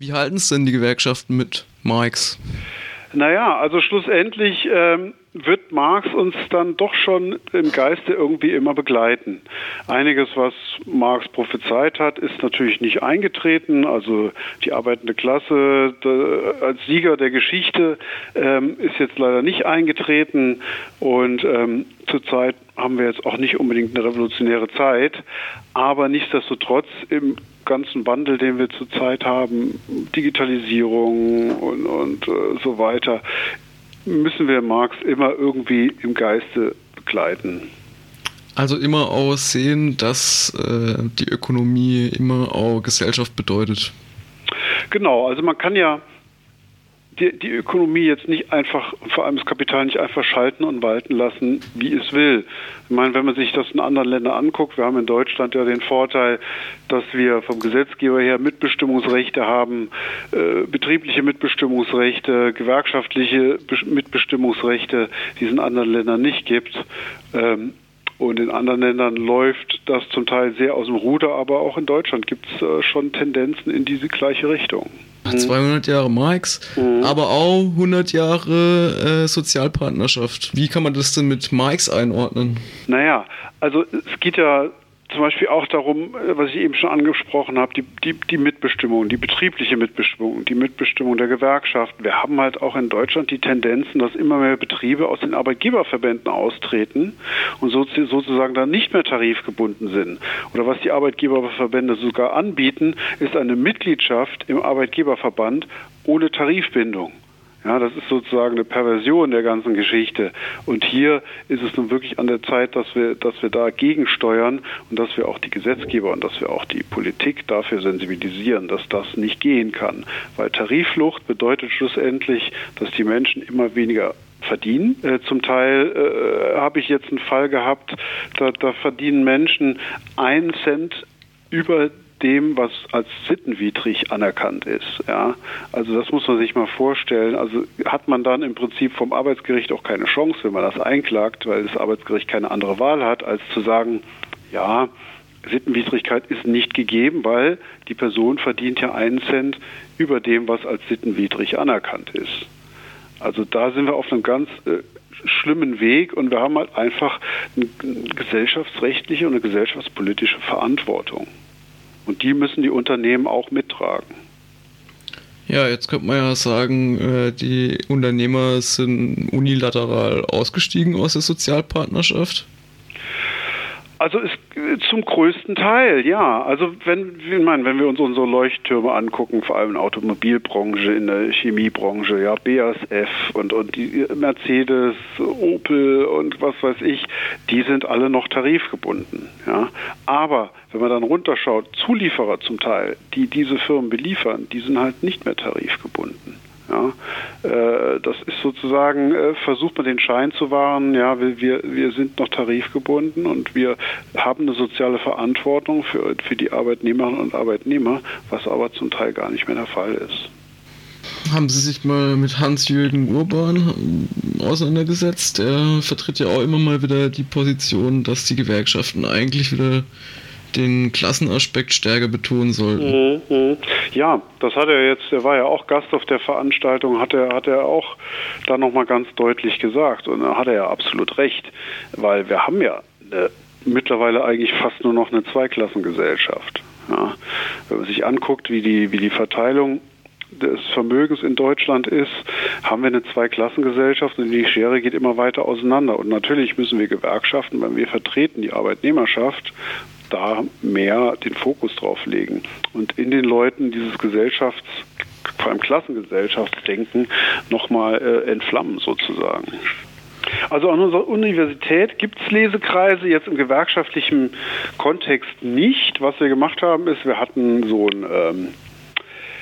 Wie halten es denn die Gewerkschaften mit Marx? Naja, also schlussendlich ähm, wird Marx uns dann doch schon im Geiste irgendwie immer begleiten. Einiges, was Marx prophezeit hat, ist natürlich nicht eingetreten. Also die arbeitende Klasse als Sieger der Geschichte ähm, ist jetzt leider nicht eingetreten. Und ähm, zurzeit haben wir jetzt auch nicht unbedingt eine revolutionäre Zeit. Aber nichtsdestotrotz im ganzen Wandel, den wir zurzeit haben, Digitalisierung und, und äh, so weiter, müssen wir Marx immer irgendwie im Geiste begleiten. Also immer auch sehen, dass äh, die Ökonomie immer auch Gesellschaft bedeutet. Genau, also man kann ja die, die Ökonomie jetzt nicht einfach, vor allem das Kapital nicht einfach schalten und walten lassen, wie es will. Ich meine, wenn man sich das in anderen Ländern anguckt, wir haben in Deutschland ja den Vorteil, dass wir vom Gesetzgeber her Mitbestimmungsrechte haben, äh, betriebliche Mitbestimmungsrechte, gewerkschaftliche Mitbestimmungsrechte, die es in anderen Ländern nicht gibt. Ähm, und in anderen Ländern läuft das zum Teil sehr aus dem Ruder, aber auch in Deutschland gibt es äh, schon Tendenzen in diese gleiche Richtung. 200 mhm. Jahre Marx, mhm. aber auch 100 Jahre äh, Sozialpartnerschaft. Wie kann man das denn mit Marx einordnen? Naja, also es geht ja zum Beispiel auch darum, äh, was ich eben schon angesprochen habe, die, die, die Mitbestimmung, die betriebliche Mitbestimmung, die Mitbestimmung der Gewerkschaften. Wir haben halt auch in Deutschland die Tendenzen, dass immer mehr Betriebe aus den Arbeitgeberverbänden austreten und so, sozusagen dann nicht mehr tarifgebunden sind. Oder was die Arbeitgeberverbände sogar anbieten, ist eine Mitgliedschaft im Arbeitgeberverband ohne Tarifbindung. Ja, das ist sozusagen eine Perversion der ganzen Geschichte. Und hier ist es nun wirklich an der Zeit, dass wir, dass wir dagegen steuern und dass wir auch die Gesetzgeber und dass wir auch die Politik dafür sensibilisieren, dass das nicht gehen kann. Weil Tarifflucht bedeutet schlussendlich, dass die Menschen immer weniger verdienen. Äh, zum Teil äh, habe ich jetzt einen Fall gehabt, da, da verdienen Menschen einen Cent über dem, was als sittenwidrig anerkannt ist. Ja, also das muss man sich mal vorstellen. Also hat man dann im Prinzip vom Arbeitsgericht auch keine Chance, wenn man das einklagt, weil das Arbeitsgericht keine andere Wahl hat, als zu sagen, ja, Sittenwidrigkeit ist nicht gegeben, weil die Person verdient ja einen Cent über dem, was als sittenwidrig anerkannt ist. Also da sind wir auf einem ganz äh, schlimmen Weg und wir haben halt einfach eine gesellschaftsrechtliche und eine gesellschaftspolitische Verantwortung. Und die müssen die Unternehmen auch mittragen. Ja, jetzt könnte man ja sagen, äh, die Unternehmer sind unilateral ausgestiegen aus der Sozialpartnerschaft. Also ist zum größten Teil, ja. Also wenn, ich meine, wenn wir uns unsere Leuchttürme angucken, vor allem in der Automobilbranche, in der Chemiebranche, ja, BASF und, und die Mercedes, Opel und was weiß ich, die sind alle noch tarifgebunden, ja. Aber wenn man dann runterschaut, Zulieferer zum Teil, die diese Firmen beliefern, die sind halt nicht mehr tarifgebunden. Ja, äh, das ist sozusagen, äh, versucht man den Schein zu wahren, ja, wir, wir sind noch tarifgebunden und wir haben eine soziale Verantwortung für, für die Arbeitnehmerinnen und Arbeitnehmer, was aber zum Teil gar nicht mehr der Fall ist. Haben Sie sich mal mit Hans-Jürgen Urban auseinandergesetzt? Er vertritt ja auch immer mal wieder die Position, dass die Gewerkschaften eigentlich wieder den Klassenaspekt stärker betonen sollten. Mhm, mhm. Ja, das hat er jetzt, er war ja auch Gast auf der Veranstaltung, hat er, hat er auch da nochmal ganz deutlich gesagt. Und da hat er ja absolut recht, weil wir haben ja eine, mittlerweile eigentlich fast nur noch eine Zweiklassengesellschaft. Ja. Wenn man sich anguckt, wie die, wie die Verteilung des Vermögens in Deutschland ist, haben wir eine Zweiklassengesellschaft und die Schere geht immer weiter auseinander. Und natürlich müssen wir Gewerkschaften, weil wir vertreten die Arbeitnehmerschaft da mehr den Fokus drauf legen und in den Leuten dieses Gesellschafts, vor allem Klassengesellschaftsdenken, nochmal äh, entflammen sozusagen. Also an unserer Universität gibt es Lesekreise, jetzt im gewerkschaftlichen Kontext nicht. Was wir gemacht haben, ist, wir hatten so ein ähm,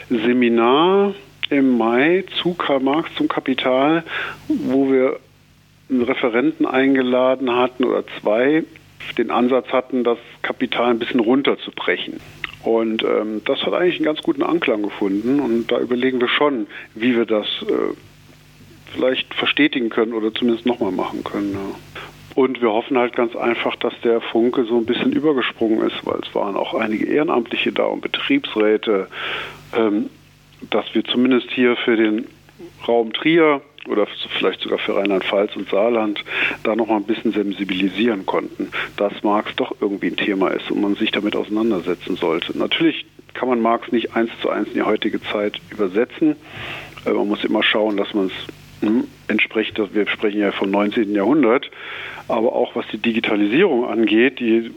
Seminar im Mai zu Karl Marx zum Kapital, wo wir einen Referenten eingeladen hatten oder zwei, den Ansatz hatten, das Kapital ein bisschen runterzubrechen. Und ähm, das hat eigentlich einen ganz guten Anklang gefunden. Und da überlegen wir schon, wie wir das äh, vielleicht verstetigen können oder zumindest nochmal machen können. Ja. Und wir hoffen halt ganz einfach, dass der Funke so ein bisschen übergesprungen ist, weil es waren auch einige Ehrenamtliche da und Betriebsräte. Ähm, dass wir zumindest hier für den Raum Trier oder vielleicht sogar für Rheinland-Pfalz und Saarland da noch mal ein bisschen sensibilisieren konnten, dass Marx doch irgendwie ein Thema ist und man sich damit auseinandersetzen sollte. Natürlich kann man Marx nicht eins zu eins in die heutige Zeit übersetzen. Man muss immer schauen, dass man es hm, entspricht. Wir sprechen ja vom 19. Jahrhundert, aber auch was die Digitalisierung angeht, die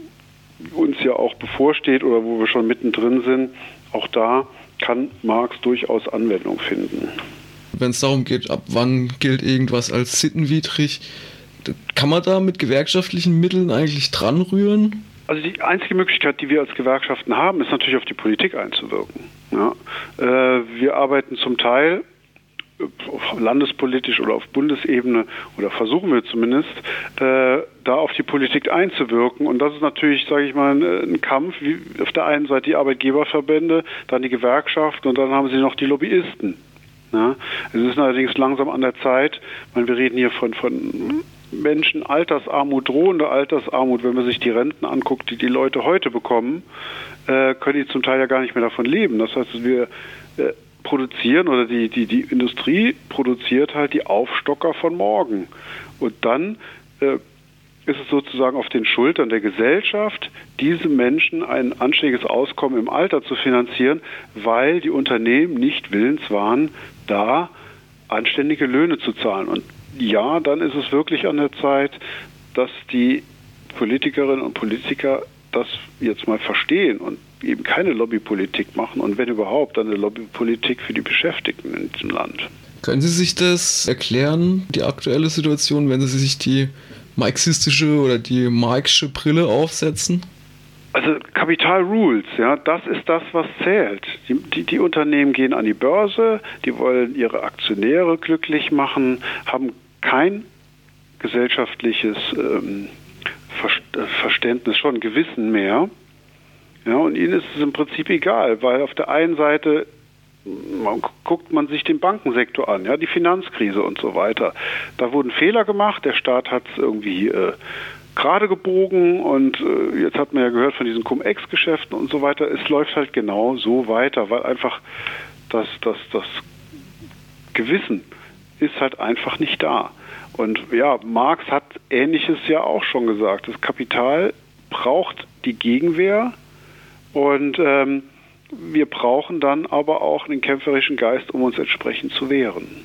uns ja auch bevorsteht oder wo wir schon mittendrin sind, auch da kann Marx durchaus Anwendung finden wenn es darum geht, ab wann gilt irgendwas als sittenwidrig. Kann man da mit gewerkschaftlichen Mitteln eigentlich dran rühren? Also die einzige Möglichkeit, die wir als Gewerkschaften haben, ist natürlich auf die Politik einzuwirken. Ja. Äh, wir arbeiten zum Teil landespolitisch oder auf Bundesebene oder versuchen wir zumindest, äh, da auf die Politik einzuwirken. Und das ist natürlich, sage ich mal, ein, Kampf. Auf der einen Seite die Arbeitgeberverbände, dann die Gewerkschaften und dann haben sie noch die Lobbyisten. Ja. Es ist allerdings langsam an der Zeit, meine, wir reden hier von, von Menschen, Altersarmut, drohende Altersarmut, wenn man sich die Renten anguckt, die die Leute heute bekommen, äh, können die zum Teil ja gar nicht mehr davon leben. Das heißt, wir äh, produzieren oder die, die, die Industrie produziert halt die Aufstocker von morgen. Und dann äh, ist es sozusagen auf den Schultern der Gesellschaft, diese Menschen ein anständiges Auskommen im Alter zu finanzieren, weil die Unternehmen nicht willens waren, da anständige Löhne zu zahlen. Und ja, dann ist es wirklich an der Zeit, dass die Politikerinnen und Politiker das jetzt mal verstehen und eben keine Lobbypolitik machen und wenn überhaupt, dann eine Lobbypolitik für die Beschäftigten in diesem Land. Können Sie sich das erklären, die aktuelle Situation, wenn Sie sich die marxistische oder die marxische Brille aufsetzen? Also Kapital Rules, ja, das ist das, was zählt. Die, die, die, Unternehmen gehen an die Börse, die wollen ihre Aktionäre glücklich machen, haben kein gesellschaftliches ähm, Verständnis, schon Gewissen mehr. Ja, und ihnen ist es im Prinzip egal, weil auf der einen Seite man, guckt man sich den Bankensektor an, ja, die Finanzkrise und so weiter. Da wurden Fehler gemacht, der Staat hat es irgendwie äh, gerade gebogen und äh, jetzt hat man ja gehört von diesen Cum-Ex-Geschäften und so weiter. Es läuft halt genau so weiter, weil einfach das, das, das Gewissen ist halt einfach nicht da. Und ja, Marx hat Ähnliches ja auch schon gesagt. Das Kapital braucht die Gegenwehr und ähm, wir brauchen dann aber auch einen kämpferischen Geist, um uns entsprechend zu wehren.